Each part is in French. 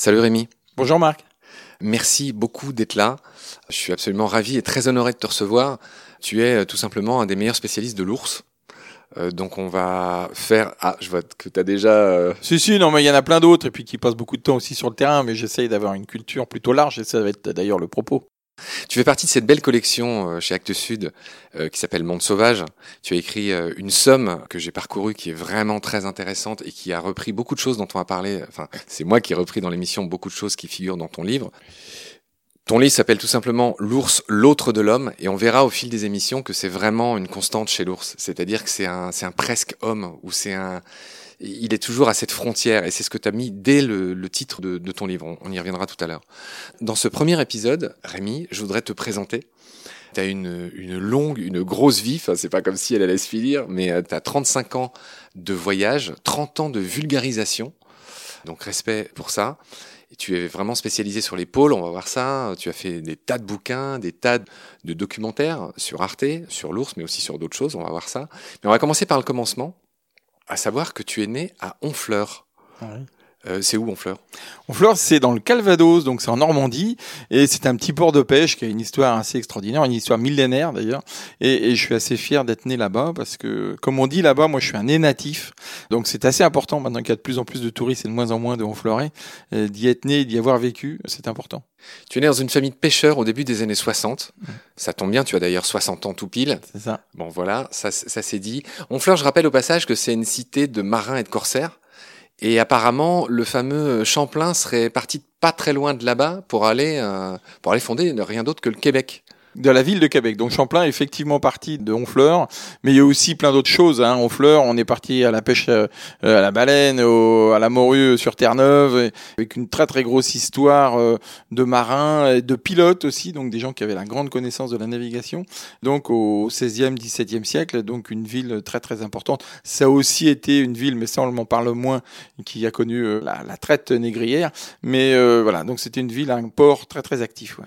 Salut Rémi. Bonjour Marc. Merci beaucoup d'être là. Je suis absolument ravi et très honoré de te recevoir. Tu es euh, tout simplement un des meilleurs spécialistes de l'ours. Euh, donc on va faire... Ah, je vois que tu as déjà... euh, Si, si, non, mais il y en a plein d'autres et puis qui passent beaucoup de temps aussi sur le terrain, mais j'essaye d'avoir une culture plutôt large et ça va être d'ailleurs le propos. Tu fais partie de cette belle collection euh, chez Actes Sud euh, qui s'appelle Monde Sauvage. Tu as écrit euh, une somme que j'ai parcourue qui est vraiment très intéressante et qui a repris beaucoup de choses dont on a parlé. Enfin, c'est moi qui ai repris dans l'émission beaucoup de choses qui figurent dans ton livre. Ton livre s'appelle tout simplement L'ours, l'autre de l'homme, et on verra au fil des émissions que c'est vraiment une constante chez l'ours. C'est-à-dire que c'est un, un presque homme, ou c'est un, il est toujours à cette frontière, et c'est ce que tu as mis dès le, le titre de, de ton livre. On, on y reviendra tout à l'heure. Dans ce premier épisode, Rémi, je voudrais te présenter. Tu as une, une longue, une grosse vie, enfin, c'est pas comme si elle allait se finir, mais tu as 35 ans de voyage, 30 ans de vulgarisation, donc respect pour ça. Tu es vraiment spécialisé sur les pôles, on va voir ça. Tu as fait des tas de bouquins, des tas de documentaires sur Arte, sur l'ours, mais aussi sur d'autres choses, on va voir ça. Mais on va commencer par le commencement, à savoir que tu es né à Honfleur. Euh, c'est où Honfleur? Honfleur, c'est dans le Calvados, donc c'est en Normandie, et c'est un petit port de pêche qui a une histoire assez extraordinaire, une histoire millénaire d'ailleurs, et, et je suis assez fier d'être né là-bas parce que, comme on dit là-bas, moi je suis un né natif, donc c'est assez important maintenant qu'il y a de plus en plus de touristes et de moins en moins de Honfleurais, euh, d'y être né, et d'y avoir vécu, c'est important. Tu es né dans une famille de pêcheurs au début des années 60. Ça tombe bien, tu as d'ailleurs 60 ans tout pile. C'est ça. Bon voilà, ça, ça c'est dit. Honfleur, je rappelle au passage que c'est une cité de marins et de corsaires. Et apparemment, le fameux Champlain serait parti pas très loin de là-bas pour aller euh, pour aller fonder rien d'autre que le Québec. De la ville de Québec. Donc Champlain est effectivement parti de Honfleur, mais il y a aussi plein d'autres choses. Hein. Honfleur, on est parti à la pêche euh, à la baleine, au, à la morue sur Terre-Neuve, avec une très très grosse histoire euh, de marins, et de pilotes aussi, donc des gens qui avaient la grande connaissance de la navigation. Donc au 16e, 17e siècle, donc une ville très très importante. Ça a aussi été une ville, mais ça on m'en parle moins, qui a connu euh, la, la traite négrière. Mais euh, voilà, donc c'était une ville, un port très très actif. Ouais.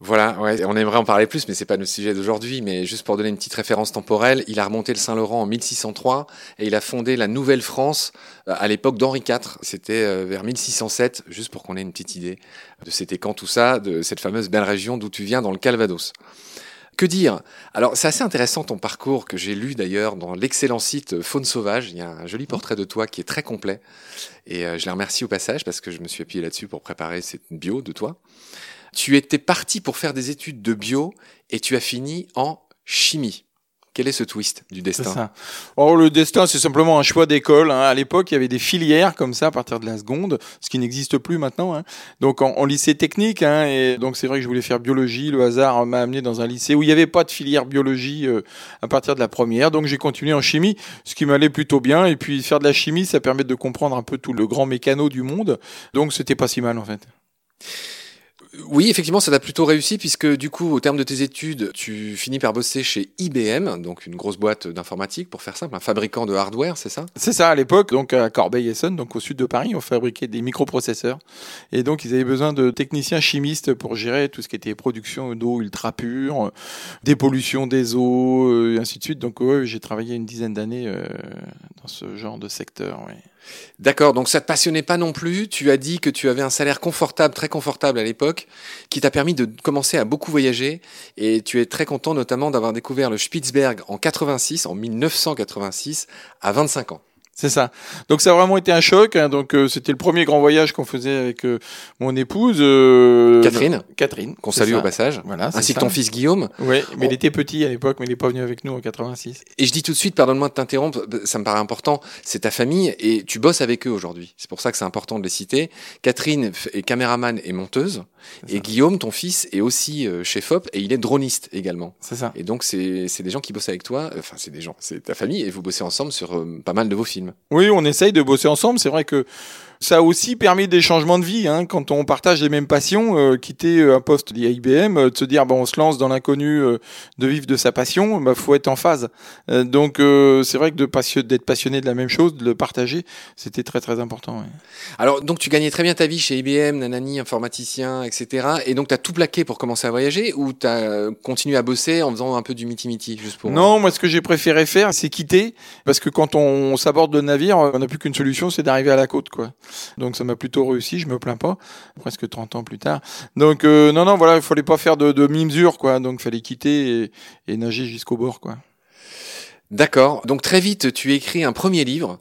Voilà, ouais, on aimerait en parler plus, mais c'est pas notre sujet d'aujourd'hui. Mais juste pour donner une petite référence temporelle, il a remonté le Saint-Laurent en 1603 et il a fondé la Nouvelle-France euh, à l'époque d'Henri IV. C'était euh, vers 1607, juste pour qu'on ait une petite idée de c'était quand tout ça, de cette fameuse belle région d'où tu viens, dans le Calvados. Que dire? Alors, c'est assez intéressant ton parcours que j'ai lu d'ailleurs dans l'excellent site Faune Sauvage. Il y a un joli portrait de toi qui est très complet. Et euh, je les remercie au passage parce que je me suis appuyé là-dessus pour préparer cette bio de toi. Tu étais parti pour faire des études de bio et tu as fini en chimie. Quel est ce twist du destin? ça. Oh, le destin, c'est simplement un choix d'école. hein. À l'époque, il y avait des filières comme ça à partir de la seconde, ce qui n'existe plus maintenant. hein. Donc en, en lycée technique, hein, et donc c'est vrai que je voulais faire biologie. Le hasard m'a amené dans un lycée où il n'y avait pas de filière biologie euh, à partir de la première. Donc j'ai continué en chimie, ce qui m'allait plutôt bien. Et puis faire de la chimie, ça permet de comprendre un peu tout le grand mécano du monde. Donc c'était pas si mal en fait. Oui, effectivement, ça t'a plutôt réussi puisque du coup, au terme de tes études, tu finis par bosser chez IBM, donc une grosse boîte d'informatique, pour faire simple, un fabricant de hardware, c'est ça? C'est ça à l'époque, donc à Corbeil-Essonnes, donc au sud de Paris, on fabriquait des microprocesseurs. Et donc ils avaient besoin de techniciens chimistes pour gérer tout ce qui était production d'eau ultra pure, dépollution des eaux, euh, et ainsi de suite. Donc ouais, j'ai travaillé une dizaine d'années euh, dans ce genre de secteur. Ouais. D'accord, donc ça te passionnait pas non plus. Tu as dit que tu avais un salaire confortable, très confortable à l'époque, qui t'a permis de commencer à beaucoup voyager. Et tu es très content notamment d'avoir découvert le Spitzberg en 86, en 1986, à 25 ans. C'est ça. Donc ça a vraiment été un choc. hein. Donc euh, c'était le premier grand voyage qu'on faisait avec euh, mon épouse euh, Catherine, Catherine, qu'on salue ça. au passage, Voilà, ainsi que ton fils Guillaume. Oui, mais On- il était petit à l'époque, mais il n'est pas venu avec nous en 86. Et je dis tout de suite, pardonne-moi de t'interrompre, ça me paraît important, c'est ta famille et tu bosses avec eux aujourd'hui. C'est pour ça que c'est important de les citer. Catherine est caméraman et monteuse et ça. Guillaume, ton fils, est aussi euh, chef op et il est droniste également. C'est ça. Et donc c'est c'est des gens qui bossent avec toi, enfin c'est des gens, c'est ta famille et vous bossez ensemble sur euh, pas mal de vos films. Oui, on essaye de bosser ensemble. C'est vrai que ça a aussi permis des changements de vie. Hein, quand on partage les mêmes passions, euh, quitter euh, un poste lié à IBM, euh, de se dire bon, on se lance dans l'inconnu, euh, de vivre de sa passion, bah faut être en phase. Euh, donc euh, c'est vrai que de passion- d'être passionné de la même chose, de le partager, c'était très très important. ouais. Alors donc tu gagnais très bien ta vie chez IBM, nanani, informaticien, etc. Et donc tu as tout plaqué pour commencer à voyager ou tu as continué à bosser en faisant un peu du miti-miti juste pour... Non, moi ce que j'ai préféré faire, c'est quitter, parce que quand on, s'aborde le navire, on n'a plus qu'une solution, c'est d'arriver à la côte, quoi. Donc ça m'a plutôt réussi, je me plains pas, presque 30 ans plus tard. Donc euh, non, non, voilà, il fallait pas faire de, de mi-mesure, quoi. Donc il fallait quitter et, et nager jusqu'au bord, quoi. D'accord. Donc très vite, tu écris un premier livre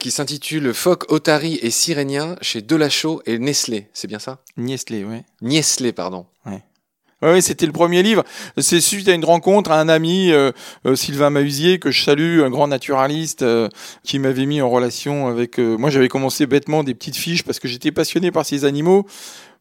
qui s'intitule Phoque, Otari et Sirénien chez Delachaux et Nestlé. C'est bien ça? Nestlé, oui. Niestlé, pardon. Oui, c'était le premier livre. C'est suite à une rencontre à un ami, euh, euh, Sylvain Mahusier, que je salue, un grand naturaliste, euh, qui m'avait mis en relation avec. moi, j'avais commencé bêtement des petites fiches parce que j'étais passionné par ces animaux,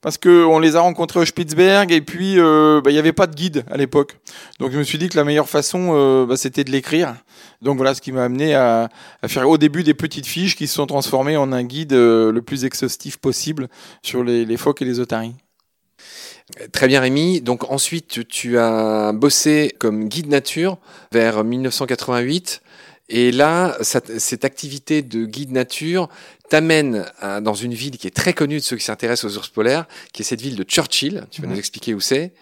parce que on les a rencontrés au Spitzberg et puis bah, il n'y avait pas de guide à l'époque. Donc je me suis dit que la meilleure façon, bah, c'était de l'écrire. Donc voilà ce qui m'a amené à, à, faire au début des petites fiches qui se sont transformées en un guide le plus exhaustif possible sur les, les phoques et les otaries. Très bien Rémi. Donc ensuite tu as bossé comme guide nature vers 1988. Et là, cette activité de guide nature t'amène dans une ville qui est très connue de ceux qui s'intéressent aux ours polaires, qui est cette ville de Churchill. Tu vas nous expliquer où c'est.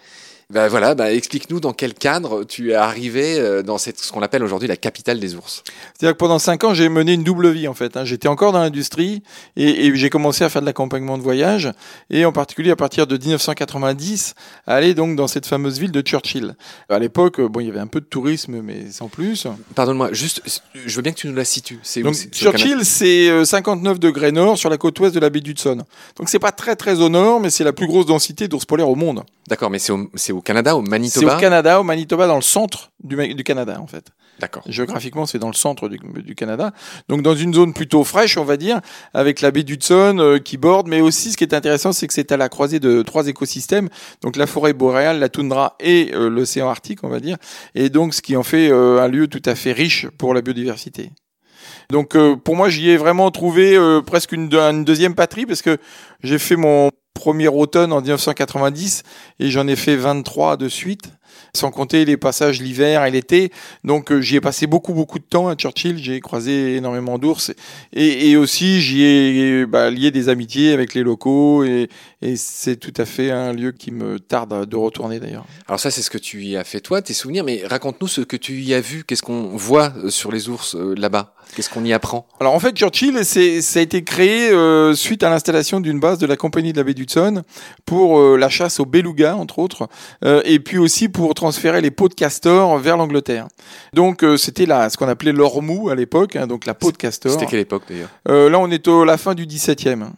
Ben voilà, bah explique-nous dans quel cadre tu es arrivé euh, dans cette, ce qu'on appelle aujourd'hui la capitale des ours. C'est-à-dire que pendant cinq ans, j'ai mené une double vie en fait. Hein. J'étais encore dans l'industrie et, et j'ai commencé à faire de l'accompagnement de voyage et en particulier à partir de 1990, aller donc dans cette fameuse ville de Churchill. À l'époque, bon, il y avait un peu de tourisme, mais sans plus. Pardonne-moi, juste, je veux bien que tu nous la situes. C'est donc Churchill, c'est 59 euh, degrés nord sur la côte ouest de la baie d'Hudson. Donc c'est pas très très au nord, mais c'est la plus grosse densité d'ours polaires au monde. D'accord, mais c'est au, au, Canada, au Manitoba C'est au Canada, au Manitoba, dans le centre du, du Canada, en fait. D'accord. Géographiquement, c'est dans le centre du, du, Canada. Donc, dans une zone plutôt fraîche, on va dire, avec la baie d'Hudson euh, qui borde. Mais aussi, ce qui est intéressant, c'est que c'est à la croisée de trois écosystèmes. Donc, la forêt boréale, la toundra et euh, l'océan Arctique, on va dire. Et donc, ce qui en fait euh, un lieu tout à fait riche pour la biodiversité. Donc, pour moi, j'y ai vraiment trouvé presque une, une deuxième patrie parce que j'ai fait mon premier automne en 1990 et j'en ai fait 23 de suite sans compter les passages l'hiver et l'été. Donc euh, j'y ai passé beaucoup beaucoup de temps à Churchill, j'ai croisé énormément d'ours et, et, aussi j'y ai bah, lié des amitiés avec les locaux et, et c'est tout à fait un lieu qui me tarde de retourner d'ailleurs. Alors ça c'est ce que tu y as fait toi, tes souvenirs, mais raconte-nous ce que tu y as vu, qu'est-ce qu'on voit euh, sur les ours euh, là-bas, qu'est-ce qu'on y apprend Alors en fait Churchill, c'est, ça a été créé euh, suite à l'installation d'une base de la compagnie de la baie d'Hudson pour euh, la chasse au beluga entre autres, euh, et puis aussi pour transférer les peaux de castor vers l'Angleterre. Donc c'était là ce qu'on appelait l'ormou à l'époque, hein, donc la peau de castor. C'était quelle époque d'ailleurs? Là on est à la fin du 17e.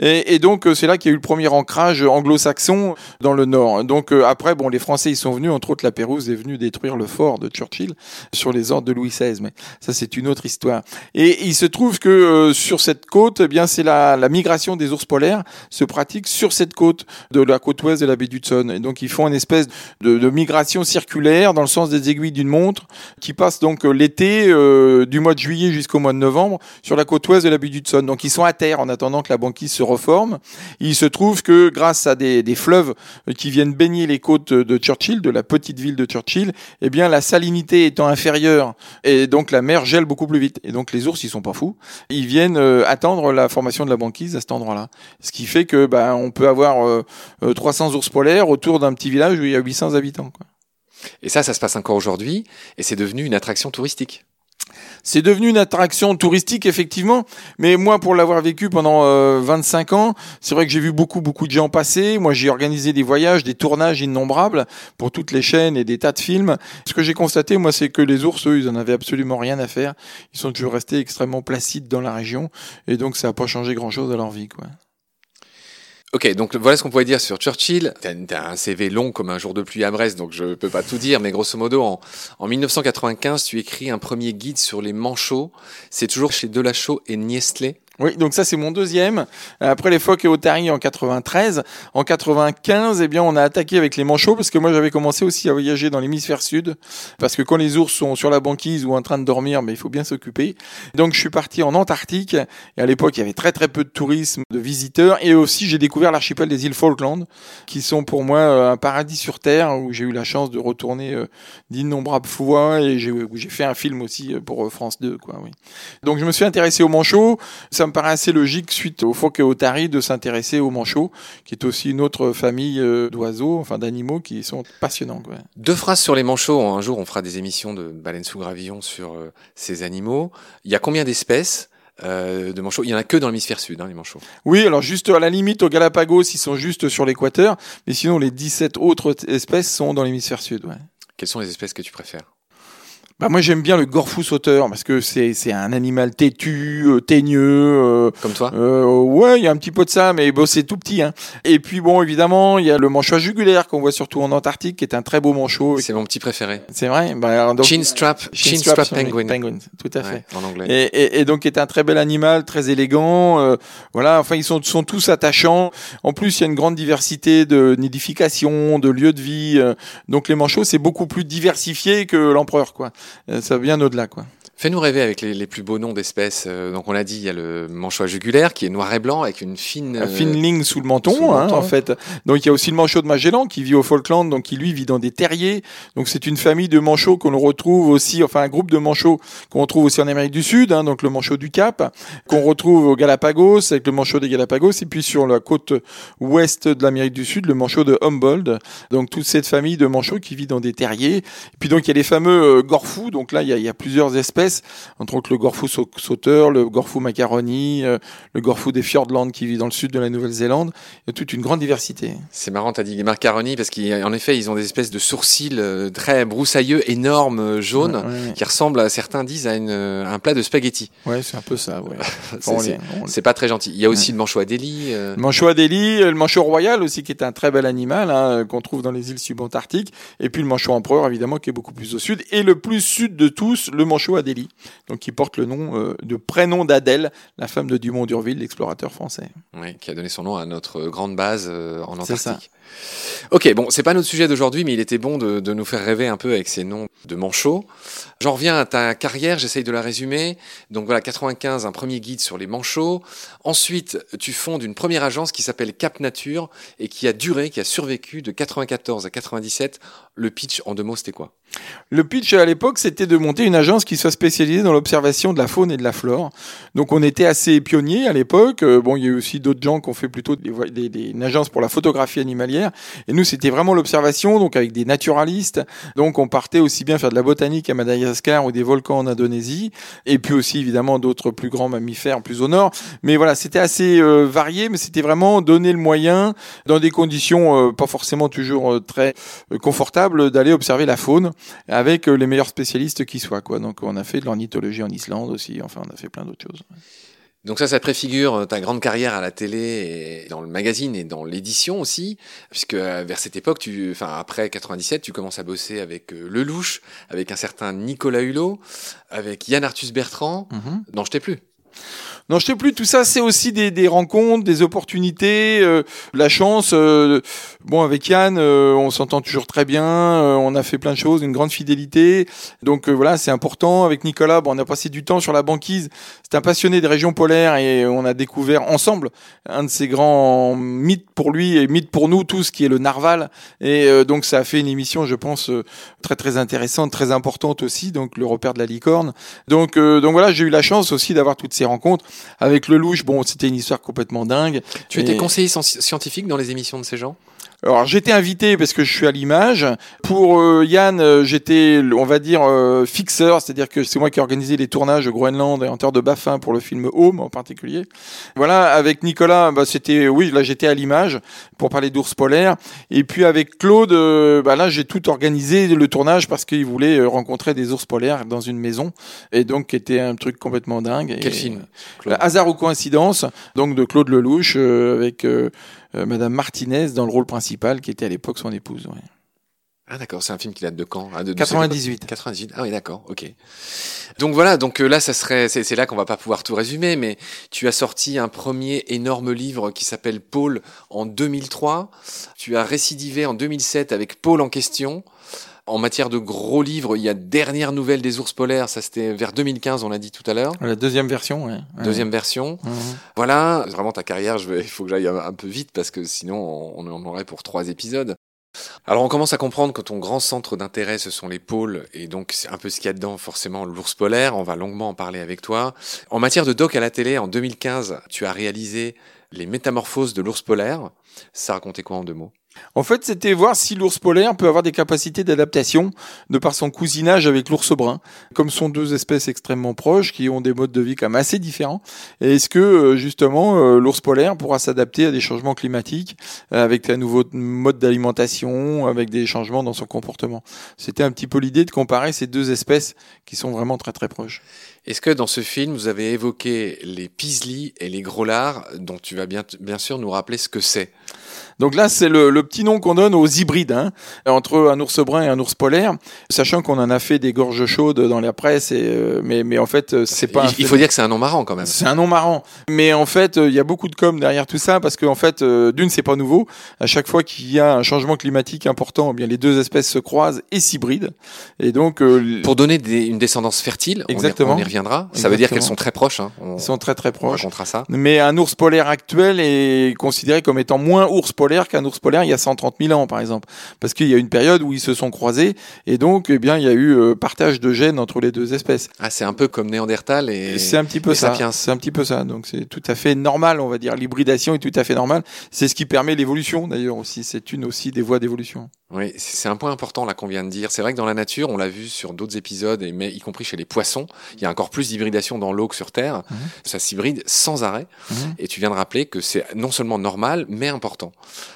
Et, donc euh, c'est là qu'il y a eu le premier ancrage anglo-saxon dans le nord. Donc euh, après, bon, les Français ils sont venus, entre autres la Pérouse est venue détruire le fort de Churchill sur les ordres de Louis XVI, mais ça c'est une autre histoire. Et il se trouve que euh, sur cette côte, eh bien c'est la, migration des ours polaires se pratique sur cette côte de la côte ouest de la baie d'Hudson. Et donc ils font une espèce de, de, migration circulaire dans le sens des aiguilles d'une montre qui passe donc l'été du mois de juillet jusqu'au mois de novembre sur la côte ouest de la baie d'Hudson. Donc ils sont à terre en attendant que la banque qui se reforme. Il se trouve que grâce à des, fleuves qui viennent baigner les côtes de Churchill, de la petite ville de Churchill, eh bien la salinité étant inférieure et donc la mer gèle beaucoup plus vite. Et donc les ours ils sont pas fous, ils viennent euh, attendre la formation de la banquise à cet endroit-là. Ce qui fait que bah, on peut avoir euh, 300 euh, ours polaires autour d'un petit village où il y a 800 habitants. Et ça, ça se passe encore aujourd'hui, et c'est devenu une attraction touristique. C'est devenu une attraction touristique effectivement, mais moi pour l'avoir vécu pendant euh, 25 ans, c'est vrai que j'ai vu beaucoup beaucoup de gens passer. Moi j'ai organisé des voyages, des tournages innombrables pour toutes les chaînes et des tas de films. Ce que j'ai constaté moi c'est que les ours eux, ils en avaient absolument rien à faire. Ils sont toujours restés extrêmement placides dans la région et donc ça n'a pas changé grand chose à leur vie quoi. Ok, donc voilà ce qu'on pourrait dire sur Churchill. T'as as un CV long comme un jour de pluie à Brest, donc je peux pas tout dire, mais grosso modo, en, en 1995, tu écris un premier guide sur les manchots. C'est toujours chez Delachaux et Niestlé. Oui, donc ça c'est mon deuxième. Après les phoques et otaries en 93, en 95, eh bien on a attaqué avec les manchots parce que moi j'avais commencé aussi à voyager dans l'hémisphère sud parce que quand les ours sont sur la banquise ou en train de dormir, mais il faut bien s'occuper. Donc je suis parti en Antarctique et à l'époque il y avait très très peu de tourisme, de visiteurs et aussi j'ai découvert l'archipel des îles Falkland qui sont pour moi euh, un paradis sur terre où j'ai eu la chance de retourner euh, d'innombrables fois et j'ai fait un film aussi euh, pour France 2 quoi. Oui. Donc je me suis intéressé aux manchots. Me paraît assez logique, suite au phoque et au tari, de s'intéresser aux manchots, qui est aussi une autre famille euh, d'oiseaux, enfin d'animaux qui sont passionnants. Quoi. Deux phrases sur les manchots. Un jour, on fera des émissions de baleines sous gravillon sur euh, ces animaux. Il y a combien d'espèces euh, de manchots? Il y en a que dans l'hémisphère sud, hein, les manchots. Oui, alors juste à la limite, au Galapagos, ils sont juste sur l'équateur, mais sinon les 17 autres espèces sont dans l'hémisphère sud. Ouais. Quelles sont les espèces que tu préfères? Bah moi j'aime bien le gorfou sauteur parce que c'est c'est un animal têtu, euh, teigneux. Euh, Comme toi euh, Ouais, il y a un petit peu de ça, mais bon c'est tout petit. Hein. Et puis bon évidemment il y a le manchot jugulaire qu'on voit surtout en Antarctique, qui est un très beau manchot. C'est mon petit préféré. C'est vrai? Bah, donc, chin strap, chin, strap, penguin. penguin. Tout à fait. Ouais, en anglais. Et, et, et, donc est un très bel animal, très élégant. Euh, voilà. Enfin ils sont sont tous attachants. En plus il y a une grande diversité de nidification, de lieux de vie. Euh, donc les manchots c'est beaucoup plus diversifié que l'empereur quoi. Ça vient au-delà, quoi. Fais-nous rêver avec les, les, plus beaux noms d'espèces. Euh, donc on l'a dit, il y a le manchot jugulaire qui est noir et blanc avec une fine une fine ligne sous le menton, sous le hein, menton. en fait. Donc il y a aussi le manchot de Magellan qui vit au Falkland, donc qui lui vit dans des terriers. Donc c'est une famille de manchots qu'on retrouve aussi, enfin un groupe de manchots qu'on retrouve aussi en Amérique du Sud, hein, donc le manchot du Cap, qu'on retrouve au Galapagos avec le manchot des Galapagos, et puis sur la côte ouest de l'Amérique du Sud, le manchot de Humboldt. Donc toute cette famille de manchots qui vit dans des terriers. Et puis donc il y a les fameux euh, gorfous. Donc là il y a, il y a plusieurs espèces, entre autres le gorfou sauteur, le gorfou macaroni, euh, le gorfou des Fiordland qui vit dans le sud de la Nouvelle-Zélande. Il y a toute une grande diversité. C'est marrant, t'as dit les macaroni parce qu'en effet, ils ont des espèces de sourcils euh, très broussailleux, énormes, euh, jaunes, Ouais, ouais. qui ressemblent, certains disent, à, une, à un plat de spaghetti. Ouais, c'est un peu ça. Les- C'est pas très gentil. Il y a aussi le manchot Adélie. euh, Le manchot Adélie, le manchot royal aussi, qui est un très bel animal hein, qu'on trouve dans les îles subantarctiques, et puis le manchot empereur évidemment qui est beaucoup plus au sud, et le plus sud de tous, le manchot Adélie, donc qui porte le nom euh, de prénom d'Adèle, la femme de Dumont d'Urville, l'explorateur français. ouais, qui a donné son nom à notre grande base euh, en. Antarctique. Ok, bon, c'est pas notre sujet d'aujourd'hui, mais il était bon de, nous faire rêver un peu avec ces noms de manchots. J'en reviens à ta carrière, j'essaye de la résumer. Donc voilà, 95, un premier guide sur les manchots. Ensuite, tu fondes une première agence qui s'appelle Cap Nature et qui a duré, qui a survécu de 94 à 97. Le pitch, en deux mots, c'était quoi? Le pitch à l'époque, c'était de monter une agence qui soit spécialisée dans l'observation de la faune et de la flore. Donc on était assez pionniers à l'époque. Euh, bon, il y a eu aussi d'autres gens qui ont fait plutôt des- des- une agence pour la photographie animalière. Et nous, c'était vraiment l'observation, donc avec des naturalistes. Donc on partait aussi bien faire de la botanique à Madagascar ou des volcans en Indonésie. Et puis aussi, évidemment, d'autres plus grands mammifères plus au nord. Mais voilà, c'était assez euh, varié, mais c'était vraiment donner le moyen, dans des conditions euh, pas forcément toujours euh, très confortables, d'aller observer la faune avec les meilleurs spécialistes qui soient. Quoi. Donc on a fait de l'ornithologie en Islande aussi, enfin on a fait plein d'autres choses. Donc ça, ça préfigure euh, ta grande carrière à la télé et dans le magazine et dans l'édition aussi, puisque euh, vers cette époque, tu, enfin après 97, tu commences à bosser avec euh, Lelouch, avec un certain Nicolas Hulot, avec Yann Arthus Bertrand. Non, je t'ai plus. Non, je sais plus, tout ça c'est aussi des, des rencontres, des opportunités, euh, la chance. euh, bon, avec Yann, euh, on s'entend toujours très bien, euh, on a fait plein de choses, une grande fidélité. Donc euh, voilà, c'est important. Avec Nicolas, bon, on a passé du temps sur la banquise. C'est un passionné des régions polaires et on a découvert ensemble un de ses grands mythes pour lui et mythes pour nous tous, qui est le narval. Et euh, donc ça a fait une émission, je pense, très très intéressante, très importante aussi. Donc le repère de la licorne. Donc donc voilà, j'ai eu la chance aussi d'avoir toutes ces rencontres avec le louche. Bon, c'était une histoire complètement dingue. Tu Et- étais conseiller sci- scientifique dans les émissions de ces gens? Alors j'étais invité parce que je suis à l'image. Pour euh, Yann, euh, j'étais, on va dire, euh, fixeur, c'est-à-dire que c'est moi qui ai organisé les tournages au Groenland et en terre de Baffin pour le film Home en particulier. Voilà, avec Nicolas, bah, c'était, oui, là j'étais à l'image pour parler d'ours polaires. Et puis avec Claude, euh, bah, là j'ai tout organisé le tournage parce qu'il voulait euh, rencontrer des ours polaires dans une maison et donc qui était un truc complètement dingue. Quel Et- film Hasard ou coïncidence, donc de Claude Lelouch euh, avec Madame Martinez dans le rôle principal, qui était à l'époque son épouse. ouais. Ah d'accord, c'est un film qui date de quand? Ah, de- de- 98. 98. Ah oui, d'accord, ok. Donc voilà, donc euh, là, ça serait, c'est c'est là qu'on va pas pouvoir tout résumer, mais tu as sorti un premier énorme livre qui s'appelle Paul en 2003. Tu as récidivé en 2007 avec Paul en question. En matière de gros livres, il y a Dernière nouvelle des ours polaires, ça c'était vers 2015, on l'a dit tout à l'heure. La deuxième version. Ouais. Deuxième version. Mhm. Voilà, vraiment ta carrière, je vais, il faut que j'aille un un peu vite parce que sinon on en aurait pour trois épisodes. Alors on commence à comprendre que ton grand centre d'intérêt ce sont les pôles et donc c'est un peu ce qu'il y a dedans forcément l'ours polaire, on va longuement en parler avec toi. En matière de doc à la télé, en 2015, tu as réalisé les métamorphoses de l'ours polaire. Ça racontait quoi en deux mots? En fait, c'était voir si l'ours polaire peut avoir des capacités d'adaptation de par son cousinage avec l'ours brun. Comme sont deux espèces extrêmement proches qui ont des modes de vie quand même assez différents. Est-ce que euh, justement euh, l'ours polaire pourra s'adapter à des changements climatiques euh, avec un nouveau mode d'alimentation, avec des changements dans son comportement? C'était un petit peu l'idée de comparer ces deux espèces qui sont vraiment très très proches. Est-ce que dans ce film, vous avez évoqué les pislis et les grollards, dont tu vas bien, bien sûr nous rappeler ce que c'est? Donc là, c'est le, le, petit nom qu'on donne aux hybrides, hein, entre un ours brun et un ours polaire, sachant qu'on en a fait des gorges chaudes dans la presse, et, euh, mais, mais en fait, euh, c'est pas. Il, faut dire que c'est un nom marrant quand même. C'est un nom marrant, mais en fait, euh, il y a beaucoup de com derrière tout ça, parce qu'en fait, d'une, c'est pas nouveau. À chaque fois qu'il y a un changement climatique important, eh bien les deux espèces se croisent et s'hybrident, et donc. Pour donner des, une descendance fertile, exactement. On y, reviendra. Ça veut dire qu'elles sont très proches. Hein. Ils sont très très proches. On ça. Mais un ours polaire actuel est considéré comme étant moins ours polaire qu'un ours polaire il y a 130 000 ans, par exemple. Parce qu'il y a une période où ils se sont croisés et donc, eh bien, il y a eu euh, partage de gènes entre les deux espèces. Ah, c'est un peu comme Néandertal et. C'est un petit peu ça. C'est un petit peu ça. Donc, c'est tout à fait normal, on va dire. L'hybridation est tout à fait normale. C'est ce qui permet l'évolution, d'ailleurs, aussi. C'est une aussi des voies d'évolution. Oui, c'est un point important là qu'on vient de dire. C'est vrai que dans la nature, on l'a vu sur d'autres épisodes, et mais y compris chez les poissons, il y a encore plus d'hybridation dans l'eau que sur Terre. Mhm. Ça s'hybride sans arrêt. Mhm. Et tu viens de rappeler que c'est non seulement normal, mais important.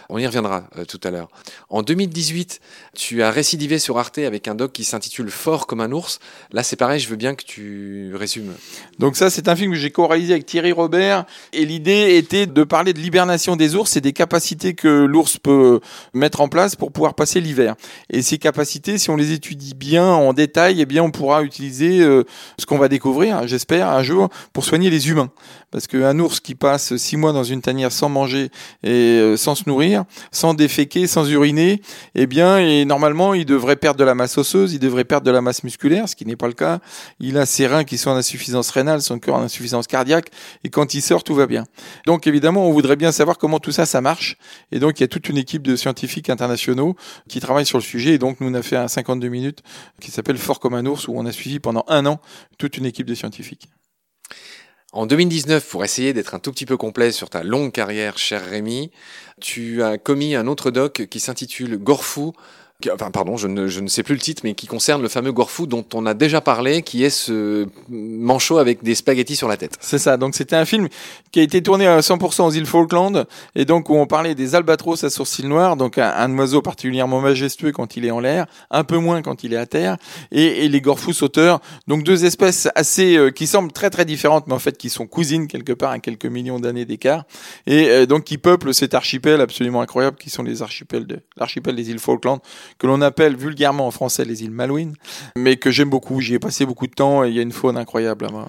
On y reviendra euh, tout à l'heure. En 2018, tu as récidivé sur Arte avec un doc qui s'intitule Fort comme un ours. Là, c'est pareil, je veux bien que tu résumes. Donc ça, c'est un film que j'ai co-réalisé avec Thierry Robert, et l'idée était de parler de l'hibernation des ours et des capacités que l'ours peut mettre en place pour pouvoir passer l'hiver. Et ces capacités, si on les étudie bien en détail, eh bien, on pourra utiliser euh, ce qu'on va découvrir, j'espère, un jour, pour soigner les humains. Parce qu'un ours qui passe six mois dans une tanière sans manger et euh, sans se nourrir, sans déféquer, sans uriner, eh bien, et normalement, il devrait perdre de la masse osseuse, il devrait perdre de la masse musculaire, ce qui n'est pas le cas. Il a ses reins qui sont en insuffisance rénale, son cœur en insuffisance cardiaque, et quand il sort, tout va bien. Donc, évidemment, on voudrait bien savoir comment tout ça, ça marche. Et donc, il y a toute une équipe de scientifiques internationaux qui travaillent sur le sujet. Et donc, nous, on a fait un 52 minutes qui s'appelle Fort comme un ours, où on a suivi pendant un an toute une équipe de scientifiques. En 2019, pour essayer d'être un tout petit peu complet sur ta longue carrière, cher Rémi, tu as commis un autre doc qui s'intitule Gorfou, enfin pardon, je ne, je ne sais plus le titre, mais qui concerne le fameux Gorfou dont on a déjà parlé, qui est ce manchot avec des spaghettis sur la tête. C'est ça. Donc c'était un film qui a été tourné à 100% aux îles Falkland et donc où on parlait des albatros à sourcils noirs, donc un, oiseau particulièrement majestueux quand il est en l'air, un peu moins quand il est à terre, et, et les Gorfous sauteurs, donc deux espèces assez euh, qui semblent très très différentes, mais en fait qui sont cousines quelque part à quelques millions d'années d'écart, et euh, donc qui peuplent cet archipel absolument incroyable qui sont les archipels de l'archipel des îles Falkland que l'on appelle vulgairement en français les îles Malouines, mais que j'aime beaucoup. J'y ai passé beaucoup de temps et il y a une faune incroyable là-bas.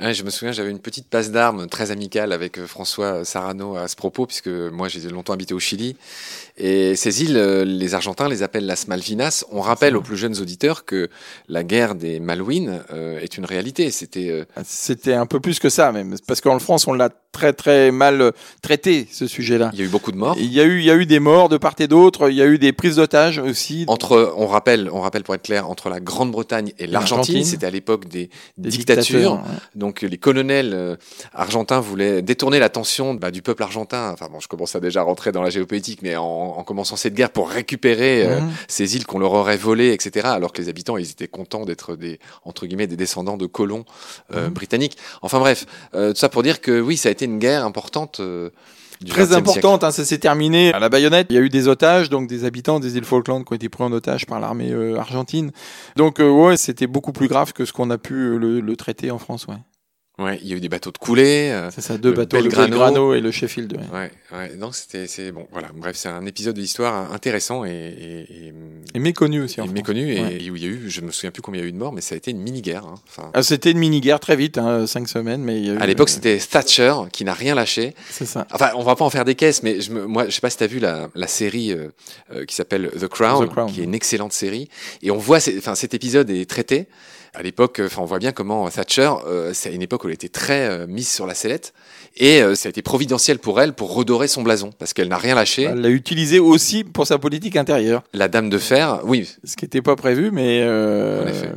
Ouais, je me souviens, j'avais une petite passe d'armes très amicale avec euh, François Sarano à ce propos, puisque moi j'ai longtemps habité au Chili. Et ces îles, euh, les Argentins les appellent las Malvinas. On rappelle aux plus jeunes auditeurs que la guerre des Malouines euh, est une réalité. C'était c'était un peu plus que ça, même, parce qu'en France on l'a très très mal traité ce sujet-là. Il y a eu beaucoup de morts. Il y a eu il y a eu des mords de part et d'autre. Il y a eu des prises d'otages aussi. Entre, on rappelle, on rappelle pour être clair, entre la Grande-Bretagne et l'Argentine, c'était à l'époque des, dictatures. Donc les colonels euh, argentins voulaient détourner l'attention bah, du peuple argentin. Enfin bon, je commence à déjà rentrer dans la géopolitique, mais en, en commençant cette guerre pour récupérer euh, mhm. ces îles qu'on leur aurait volées, etc. Alors que les habitants, ils étaient contents d'être des entre guillemets des descendants de colons euh, mhm. britanniques. Enfin bref, tout ça pour dire que oui, ça a été une guerre importante. Euh, Très importante, hein, ça s'est terminé à la baïonnette. Il y a eu des otages, donc des habitants des îles Falkland qui ont été pris en otage par l'armée euh, argentine. Donc euh, ouais, c'était beaucoup plus grave que ce qu'on a pu le, le traiter en France. Ouais. Ouais, il y a eu des bateaux de coulée. Euh, c'est ça, deux bateaux, Belgrano. le Belgrano et le Sheffield. Ouais, ouais, ouais. donc c'était, c'est bon, voilà. Bref, c'est un épisode de l'histoire intéressant et, et, et, méconnu aussi. Et méconnu et, où il y a eu, je me souviens plus combien il y a eu de morts, mais ça a été une mini guerre. Hein. Enfin, ah, c'était une mini guerre très vite, hein, cinq semaines, mais il y a eu, à l'époque c'était Thatcher qui n'a rien lâché. C'est ça. Enfin, on va pas en faire des caisses, mais je me, moi, je sais pas si t'as vu la, la série euh, euh, qui s'appelle The Crown, The Crown, qui est une excellente série, et on voit, enfin, cet épisode est traité à l'époque, enfin, on voit bien comment Thatcher, euh, c'est une époque où elle était très euh, mise sur la sellette, et euh, ça a été providentiel pour elle pour redorer son blason, parce qu'elle n'a rien lâché. Elle l'a utilisé aussi pour sa politique intérieure. La Dame de Fer, oui. Ce qui n'était pas prévu, mais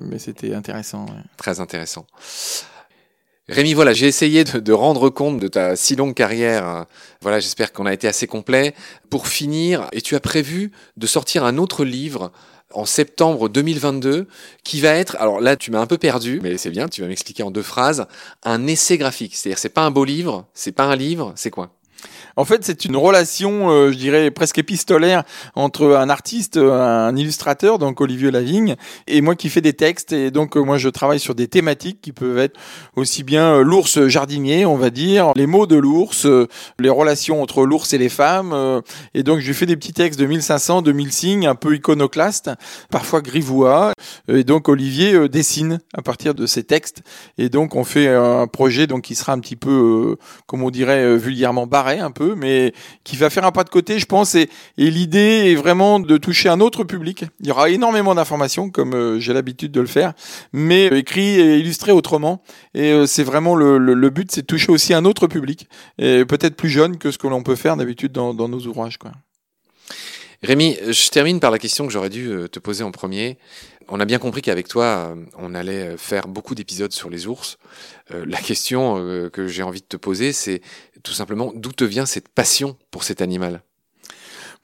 mais c'était intéressant. Très intéressant. Rémi, voilà, j'ai essayé de, de, rendre compte de ta si longue carrière. Voilà, j'espère qu'on a été assez complet. Pour finir, et tu as prévu de sortir un autre livre en septembre 2022 qui va être, alors là tu m'as un peu perdu, mais c'est bien, tu vas m'expliquer en deux phrases, un essai graphique. C'est-à-dire c'est pas un beau livre, c'est pas un livre, c'est quoi? En fait, c'est une relation, euh, je dirais, presque épistolaire entre un artiste, un illustrateur, donc Olivier Lavigne, et moi qui fais des textes. Et donc, euh, moi, je travaille sur des thématiques qui peuvent être aussi bien euh, l'ours jardinier, on va dire, les mots de l'ours, les relations entre l'ours et les femmes. et donc, je lui fais des petits textes de 1500, 2000 signes, un peu iconoclastes, parfois grivois. Et donc, Olivier dessine à partir de ces textes. Et donc, on fait un projet donc qui sera un petit peu, comme on dirait vulgairement, barré un peu mais qui va faire un pas de côté, je pense. Et, l'idée est vraiment de toucher un autre public. Il y aura énormément d'informations, comme euh, j'ai l'habitude de le faire, mais euh, écrit et illustré autrement. Et euh, c'est vraiment le, but, c'est de toucher aussi un autre public, peut-être plus jeune que ce que l'on peut faire d'habitude dans, dans nos ouvrages. Quoi. Rémi, je termine par la question que j'aurais dû te poser en premier. On a bien compris qu'avec toi, on allait faire beaucoup d'épisodes sur les ours. la question que j'ai envie de te poser, c'est tout simplement, d'où te vient cette passion pour cet animal?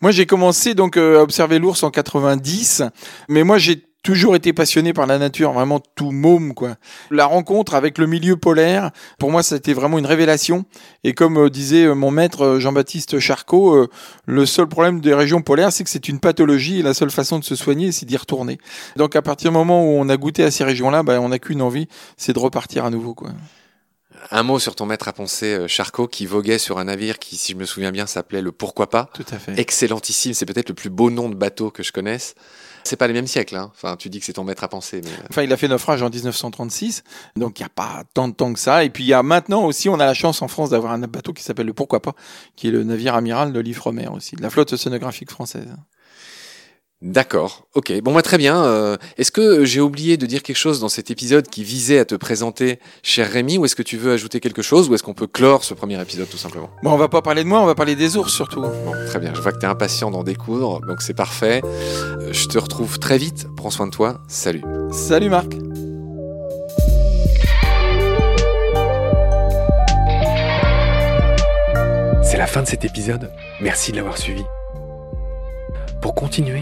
Moi, j'ai commencé donc euh, à observer l'ours en 90, mais moi j'ai toujours été passionné par la nature, vraiment tout môme quoi. La rencontre avec le milieu polaire, pour moi, ça a été vraiment une révélation. Et comme euh, disait euh, mon maître Jean-Baptiste Charcot, le seul problème des régions polaires, c'est que c'est une pathologie et la seule façon de se soigner, c'est d'y retourner. Donc à partir du moment où on a goûté à ces régions-là, bah, on n'a qu'une envie, c'est de repartir à nouveau quoi. Un mot sur ton maître à penser, euh, Charcot, qui voguait sur un navire qui, si je me souviens bien, s'appelait le Pourquoi pas. Tout à fait. Excellentissime, c'est peut-être le plus beau nom de bateau que je connaisse. C'est pas les mêmes siècles, hein. Enfin, tu dis que c'est ton maître à penser, mais. Euh. Enfin, il a fait naufrage en 1936, donc il n'y a pas tant de temps que ça. Et puis il y a maintenant aussi, on a la chance en France d'avoir un bateau qui s'appelle le Pourquoi pas, qui est le navire amiral de l'Ifremer aussi, de la flotte océanographique française. D'accord, ok. Bon, bah, très bien. Euh, est-ce que j'ai oublié de dire quelque chose dans cet épisode qui visait à te présenter, cher Rémi, ou est-ce que tu veux ajouter quelque chose, ou est-ce qu'on peut clore ce premier épisode tout simplement? Bon, on va pas parler de moi, on va parler des ours surtout. Bon, très bien. Je vois que tu es impatient d'en découdre, donc c'est parfait. Euh, je te retrouve très vite. Prends soin de toi. Salut. Salut Marc. C'est la fin de cet épisode. Merci de l'avoir suivi. Pour continuer,